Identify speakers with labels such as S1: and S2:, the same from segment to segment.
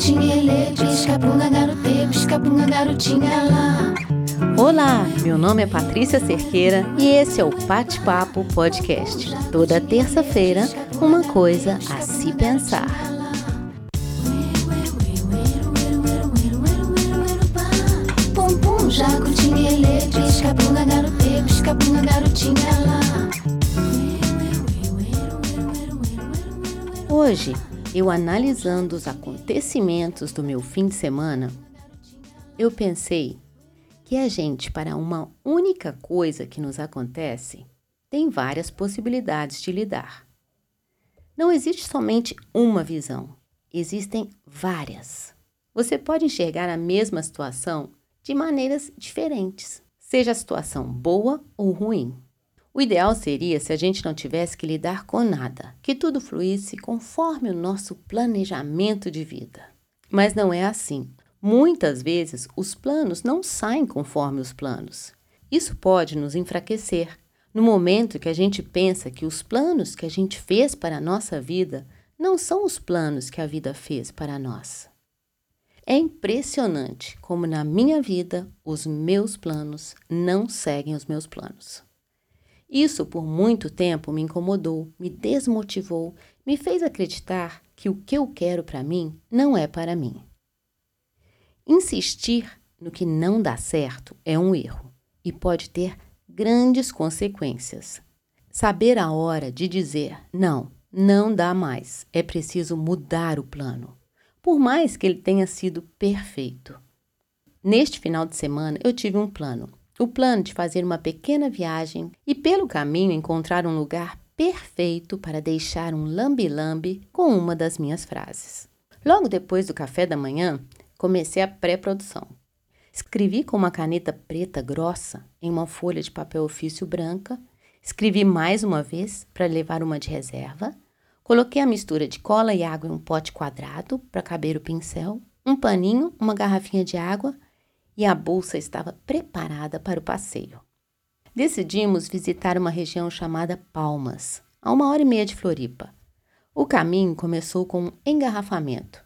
S1: tinha pisca bunda pisca bunda garotinha lá.
S2: Olá, meu nome é Patrícia Cerqueira e esse é o Bate Papo Podcast. Toda terça-feira, uma coisa a se pensar.
S1: Pum pum, jaco tinha pisca bunda garotê, pisca bunda garotinha lá.
S2: Hoje, eu analisando os acontecimentos do meu fim de semana, eu pensei que a gente, para uma única coisa que nos acontece, tem várias possibilidades de lidar. Não existe somente uma visão, existem várias. Você pode enxergar a mesma situação de maneiras diferentes, seja a situação boa ou ruim. O ideal seria se a gente não tivesse que lidar com nada, que tudo fluísse conforme o nosso planejamento de vida. Mas não é assim. Muitas vezes os planos não saem conforme os planos. Isso pode nos enfraquecer. No momento que a gente pensa que os planos que a gente fez para a nossa vida não são os planos que a vida fez para nós. É impressionante como na minha vida os meus planos não seguem os meus planos. Isso por muito tempo me incomodou, me desmotivou, me fez acreditar que o que eu quero para mim não é para mim. Insistir no que não dá certo é um erro e pode ter grandes consequências. Saber a hora de dizer não, não dá mais, é preciso mudar o plano, por mais que ele tenha sido perfeito. Neste final de semana eu tive um plano o plano de fazer uma pequena viagem e, pelo caminho, encontrar um lugar perfeito para deixar um lambe-lambe com uma das minhas frases. Logo depois do café da manhã, comecei a pré-produção. Escrevi com uma caneta preta grossa em uma folha de papel ofício branca, escrevi mais uma vez para levar uma de reserva, coloquei a mistura de cola e água em um pote quadrado para caber o pincel, um paninho, uma garrafinha de água e a bolsa estava preparada para o passeio. Decidimos visitar uma região chamada Palmas, a uma hora e meia de Floripa. O caminho começou com um engarrafamento.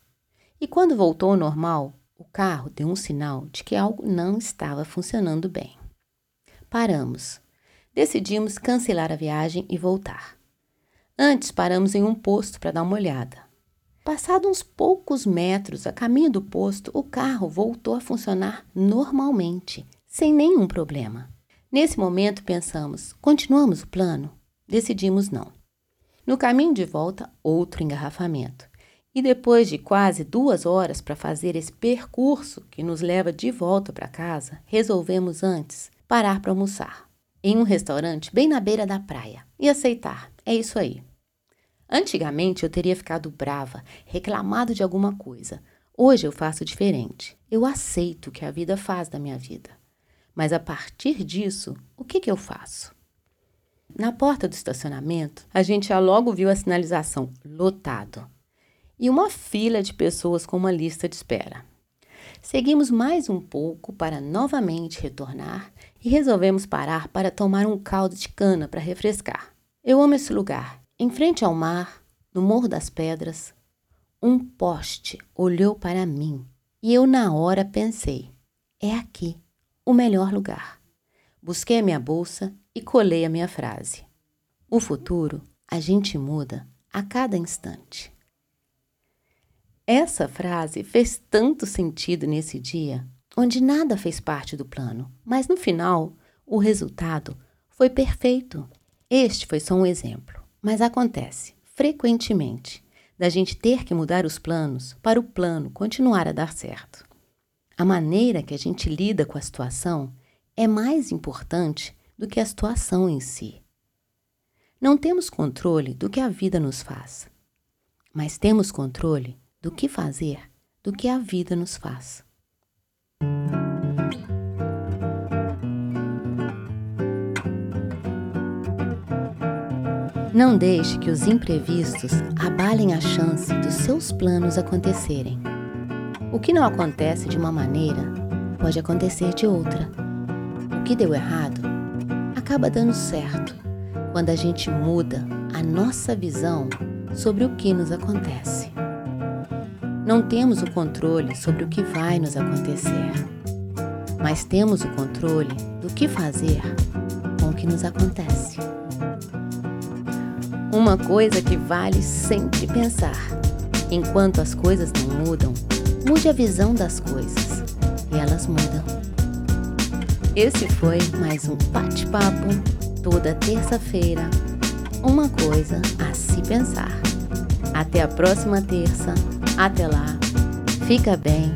S2: E quando voltou ao normal, o carro deu um sinal de que algo não estava funcionando bem. Paramos. Decidimos cancelar a viagem e voltar. Antes paramos em um posto para dar uma olhada. Passado uns poucos metros a caminho do posto, o carro voltou a funcionar normalmente, sem nenhum problema. Nesse momento pensamos: continuamos o plano? Decidimos não. No caminho de volta, outro engarrafamento. E depois de quase duas horas para fazer esse percurso que nos leva de volta para casa, resolvemos antes parar para almoçar em um restaurante bem na beira da praia e aceitar. É isso aí. Antigamente eu teria ficado brava, reclamado de alguma coisa. Hoje eu faço diferente. Eu aceito o que a vida faz da minha vida. Mas a partir disso, o que, que eu faço? Na porta do estacionamento, a gente já logo viu a sinalização lotado e uma fila de pessoas com uma lista de espera. Seguimos mais um pouco para novamente retornar e resolvemos parar para tomar um caldo de cana para refrescar. Eu amo esse lugar em frente ao mar, no Morro das Pedras, um poste olhou para mim e eu, na hora, pensei: é aqui o melhor lugar. Busquei a minha bolsa e colei a minha frase. O futuro a gente muda a cada instante. Essa frase fez tanto sentido nesse dia, onde nada fez parte do plano, mas no final o resultado foi perfeito. Este foi só um exemplo. Mas acontece frequentemente da gente ter que mudar os planos para o plano continuar a dar certo. A maneira que a gente lida com a situação é mais importante do que a situação em si. Não temos controle do que a vida nos faz, mas temos controle do que fazer do que a vida nos faz. Não deixe que os imprevistos abalem a chance dos seus planos acontecerem. O que não acontece de uma maneira pode acontecer de outra. O que deu errado acaba dando certo quando a gente muda a nossa visão sobre o que nos acontece. Não temos o controle sobre o que vai nos acontecer, mas temos o controle do que fazer com o que nos acontece. Uma coisa que vale sempre pensar: enquanto as coisas não mudam, mude a visão das coisas e elas mudam. Esse foi mais um bate-papo toda terça-feira. Uma coisa a se pensar. Até a próxima terça. Até lá. Fica bem